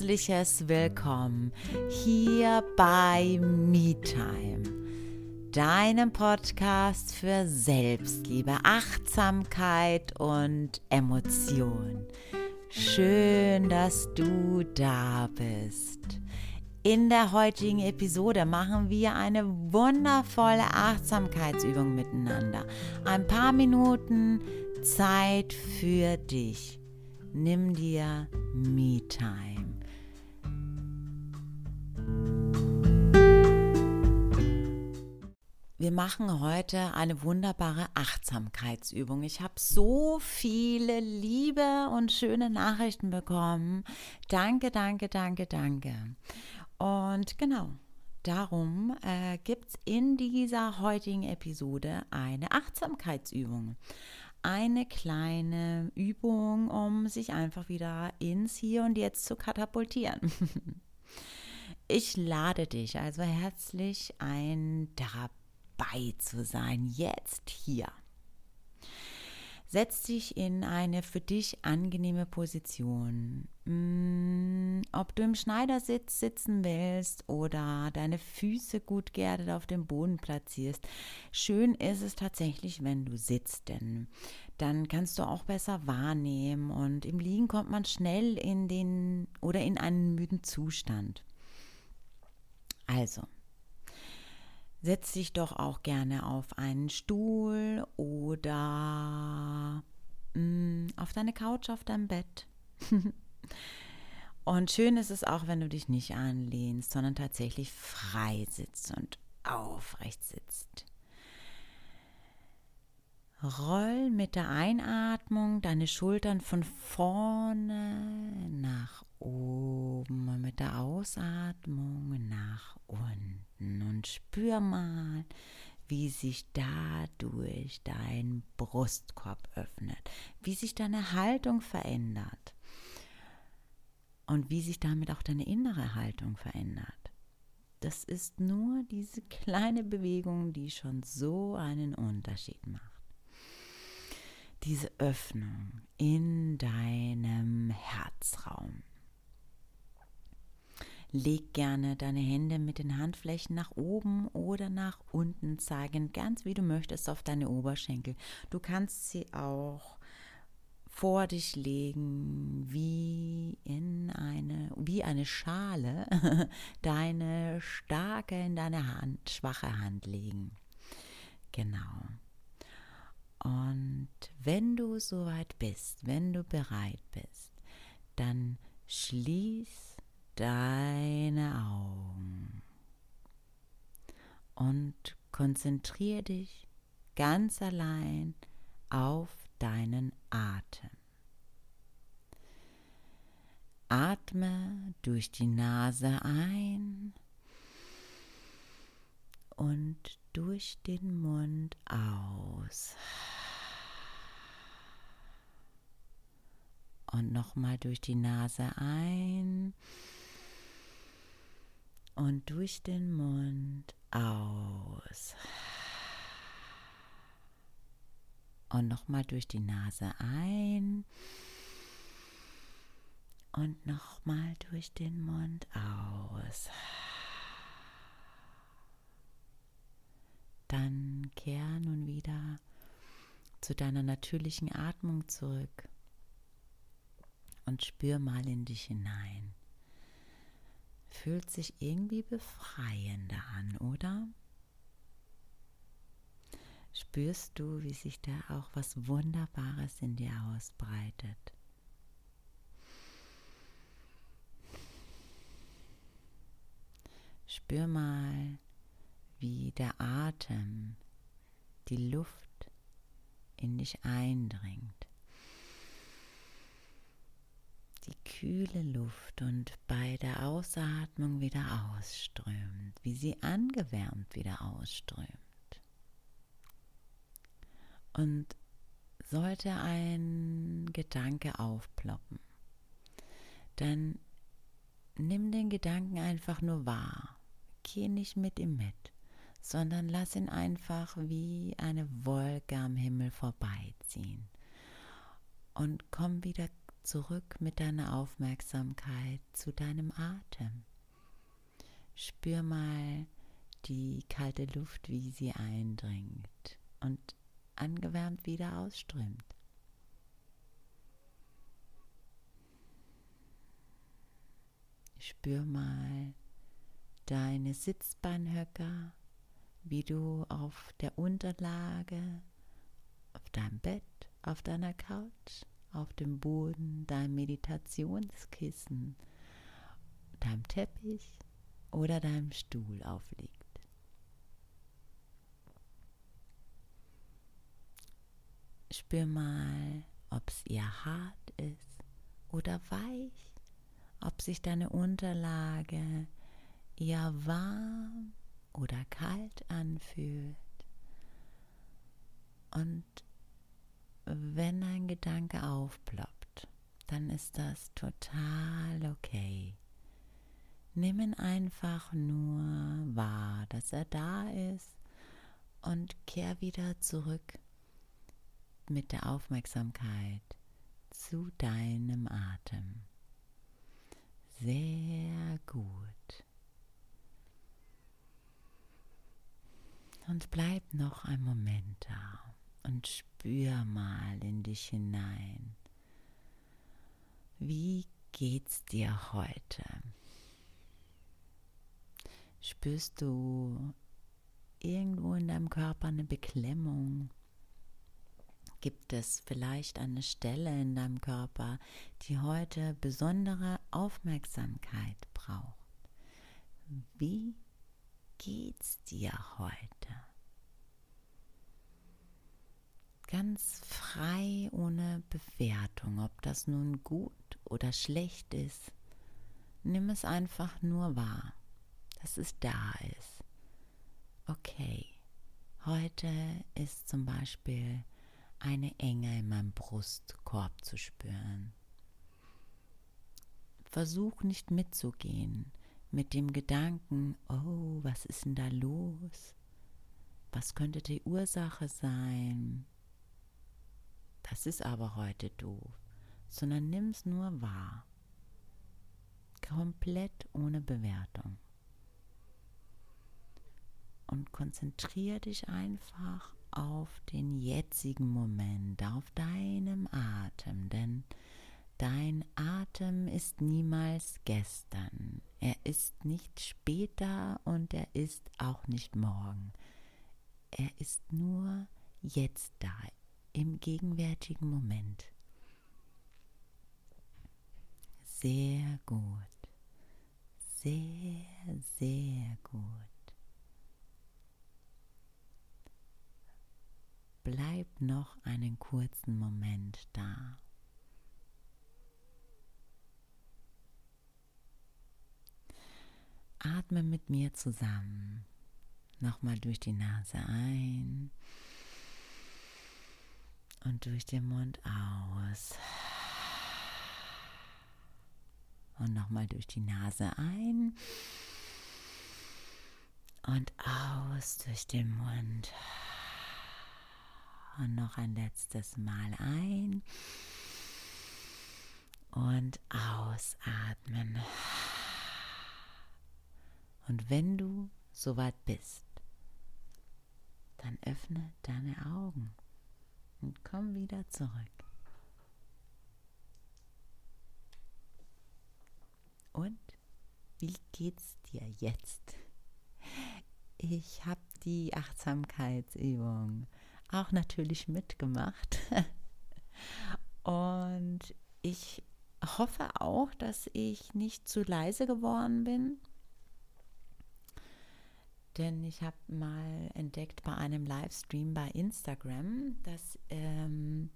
herzliches Willkommen hier bei MeTime, deinem Podcast für Selbstliebe, Achtsamkeit und Emotion. Schön, dass du da bist. In der heutigen Episode machen wir eine wundervolle Achtsamkeitsübung miteinander. Ein paar Minuten Zeit für dich. Nimm dir Me-Time. Wir machen heute eine wunderbare Achtsamkeitsübung. Ich habe so viele liebe und schöne Nachrichten bekommen. Danke, danke, danke, danke. Und genau, darum äh, gibt es in dieser heutigen Episode eine Achtsamkeitsübung eine kleine Übung, um sich einfach wieder ins Hier und Jetzt zu katapultieren. Ich lade dich also herzlich ein, dabei zu sein, jetzt hier. Setz dich in eine für dich angenehme Position. Mm, ob du im Schneidersitz sitzen willst oder deine Füße gut geerdet auf dem Boden platzierst. Schön ist es tatsächlich, wenn du sitzt, denn dann kannst du auch besser wahrnehmen und im Liegen kommt man schnell in den oder in einen müden Zustand. Also, setz dich doch auch gerne auf einen Stuhl oder mh, mm, auf deine Couch, auf deinem Bett. und schön ist es auch, wenn du dich nicht anlehnst, sondern tatsächlich frei sitzt und aufrecht sitzt. Roll mit der Einatmung deine Schultern von vorne nach oben mit der Ausatmung nach unten und spür mal, wie sich dadurch dein Brustkorb öffnet, wie sich deine Haltung verändert und wie sich damit auch deine innere Haltung verändert. Das ist nur diese kleine Bewegung, die schon so einen Unterschied macht diese Öffnung in deinem Herzraum. Leg gerne deine Hände mit den Handflächen nach oben oder nach unten zeigen, ganz wie du möchtest, auf deine Oberschenkel. Du kannst sie auch vor dich legen, wie in eine, wie eine Schale, deine starke in deine Hand, schwache Hand legen. Genau. Und wenn du soweit bist, wenn du bereit bist, dann schließ deine Augen und konzentriere dich ganz allein auf deinen Atem. Atme durch die Nase ein und durch den Mund aus. Und nochmal durch die Nase ein und durch den Mund aus. Und nochmal durch die Nase ein und nochmal durch den Mund aus. Dann kehr nun wieder zu deiner natürlichen Atmung zurück und spür mal in dich hinein. Fühlt sich irgendwie befreiender an, oder? Spürst du, wie sich da auch was Wunderbares in dir ausbreitet? Spür mal, wie der Atem, die Luft in dich eindringt. Die kühle Luft und bei der Ausatmung wieder ausströmt, wie sie angewärmt wieder ausströmt. Und sollte ein Gedanke aufploppen, dann nimm den Gedanken einfach nur wahr. Geh nicht mit ihm mit sondern lass ihn einfach wie eine Wolke am Himmel vorbeiziehen. Und komm wieder zurück mit deiner Aufmerksamkeit zu deinem Atem. Spür mal die kalte Luft, wie sie eindringt und angewärmt wieder ausströmt. Spür mal deine Sitzbeinhöcker, wie du auf der Unterlage, auf deinem Bett, auf deiner Couch, auf dem Boden, deinem Meditationskissen, deinem Teppich oder deinem Stuhl aufliegt. Spür mal, ob es eher hart ist oder weich, ob sich deine Unterlage eher warm oder kalt anfühlt. Und wenn ein Gedanke aufploppt, dann ist das total okay. Nimm ihn einfach nur wahr, dass er da ist und kehr wieder zurück mit der Aufmerksamkeit zu deinem Atem. Sehr gut. Und bleib noch einen Moment da und spür mal in dich hinein. Wie geht's dir heute? Spürst du irgendwo in deinem Körper eine Beklemmung? Gibt es vielleicht eine Stelle in deinem Körper, die heute besondere Aufmerksamkeit braucht? Wie geht's dir heute? Ganz frei, ohne Bewertung, ob das nun gut oder schlecht ist. Nimm es einfach nur wahr, dass es da ist. Okay, heute ist zum Beispiel eine Enge in meinem Brustkorb zu spüren. Versuch nicht mitzugehen mit dem Gedanken, oh, was ist denn da los? Was könnte die Ursache sein? Das ist aber heute doof, sondern nimm es nur wahr. Komplett ohne Bewertung. Und konzentriere dich einfach auf den jetzigen Moment, auf deinem Atem, denn dein Atem ist niemals gestern. Er ist nicht später und er ist auch nicht morgen. Er ist nur jetzt da, im gegenwärtigen Moment. Sehr gut. Sehr, sehr gut. bleib noch einen kurzen Moment da. Atme mit mir zusammen. Nochmal durch die Nase ein und durch den Mund aus. Und nochmal durch die Nase ein und aus durch den Mund. Und noch ein letztes Mal ein und ausatmen. Und wenn du soweit bist, dann öffne deine Augen und komm wieder zurück. Und wie geht's dir jetzt? Ich habe die Achtsamkeitsübung auch natürlich mitgemacht. Und ich hoffe auch, dass ich nicht zu leise geworden bin. Denn ich habe mal entdeckt bei einem Livestream bei Instagram, dass, ähm,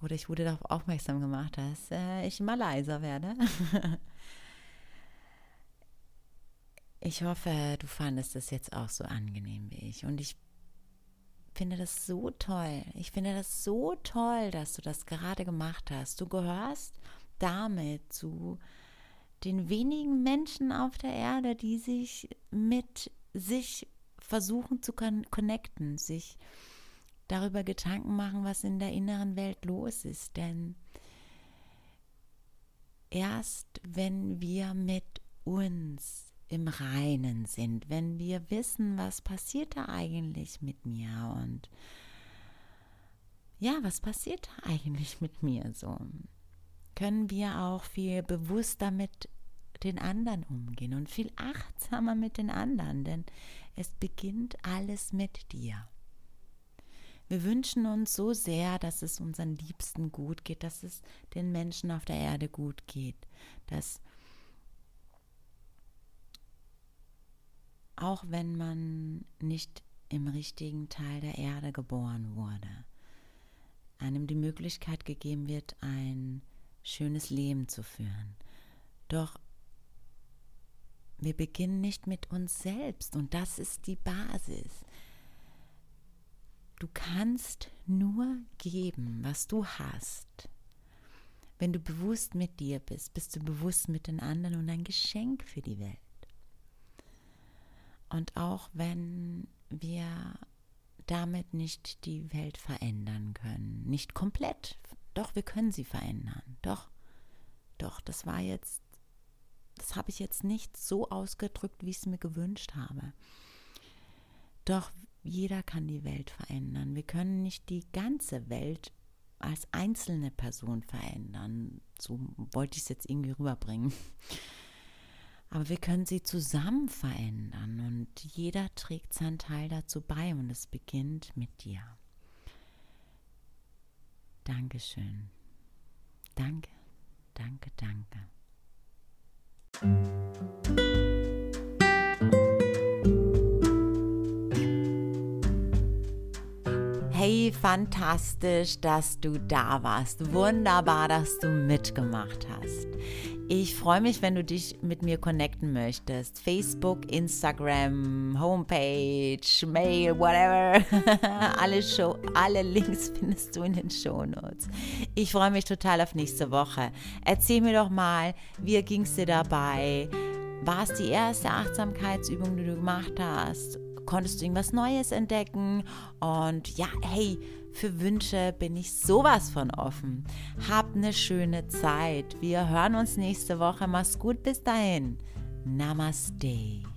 oder ich wurde darauf aufmerksam gemacht, dass äh, ich immer leiser werde. ich hoffe, du fandest es jetzt auch so angenehm wie ich. Und ich finde das so toll. Ich finde das so toll, dass du das gerade gemacht hast. Du gehörst damit zu den wenigen Menschen auf der Erde, die sich mit sich versuchen zu connecten, sich darüber Gedanken machen, was in der inneren Welt los ist. Denn erst wenn wir mit uns im Reinen sind, wenn wir wissen, was passiert da eigentlich mit mir und ja, was passiert da eigentlich mit mir so, können wir auch viel bewusster mit den anderen umgehen und viel achtsamer mit den anderen, denn es beginnt alles mit dir. Wir wünschen uns so sehr, dass es unseren Liebsten gut geht, dass es den Menschen auf der Erde gut geht, dass auch wenn man nicht im richtigen Teil der Erde geboren wurde, einem die Möglichkeit gegeben wird, ein schönes Leben zu führen. Doch wir beginnen nicht mit uns selbst und das ist die Basis. Du kannst nur geben, was du hast. Wenn du bewusst mit dir bist, bist du bewusst mit den anderen und ein Geschenk für die Welt. Und auch wenn wir damit nicht die Welt verändern können, nicht komplett, doch wir können sie verändern, doch, doch, das war jetzt, das habe ich jetzt nicht so ausgedrückt, wie ich es mir gewünscht habe. Doch jeder kann die Welt verändern. Wir können nicht die ganze Welt als einzelne Person verändern. So wollte ich es jetzt irgendwie rüberbringen. Aber wir können sie zusammen verändern und jeder trägt seinen Teil dazu bei und es beginnt mit dir. Dankeschön. Danke, danke, danke. Hey, fantastisch, dass du da warst. Wunderbar, dass du mitgemacht hast. Ich freue mich, wenn du dich mit mir connecten möchtest. Facebook, Instagram, Homepage, Mail, whatever. alle, Show, alle Links findest du in den Show Notes. Ich freue mich total auf nächste Woche. Erzähl mir doch mal, wie ging es dir dabei? War es die erste Achtsamkeitsübung, die du gemacht hast? konntest du irgendwas Neues entdecken. Und ja, hey, für Wünsche bin ich sowas von offen. Hab eine schöne Zeit. Wir hören uns nächste Woche. Mach's gut bis dahin. Namaste.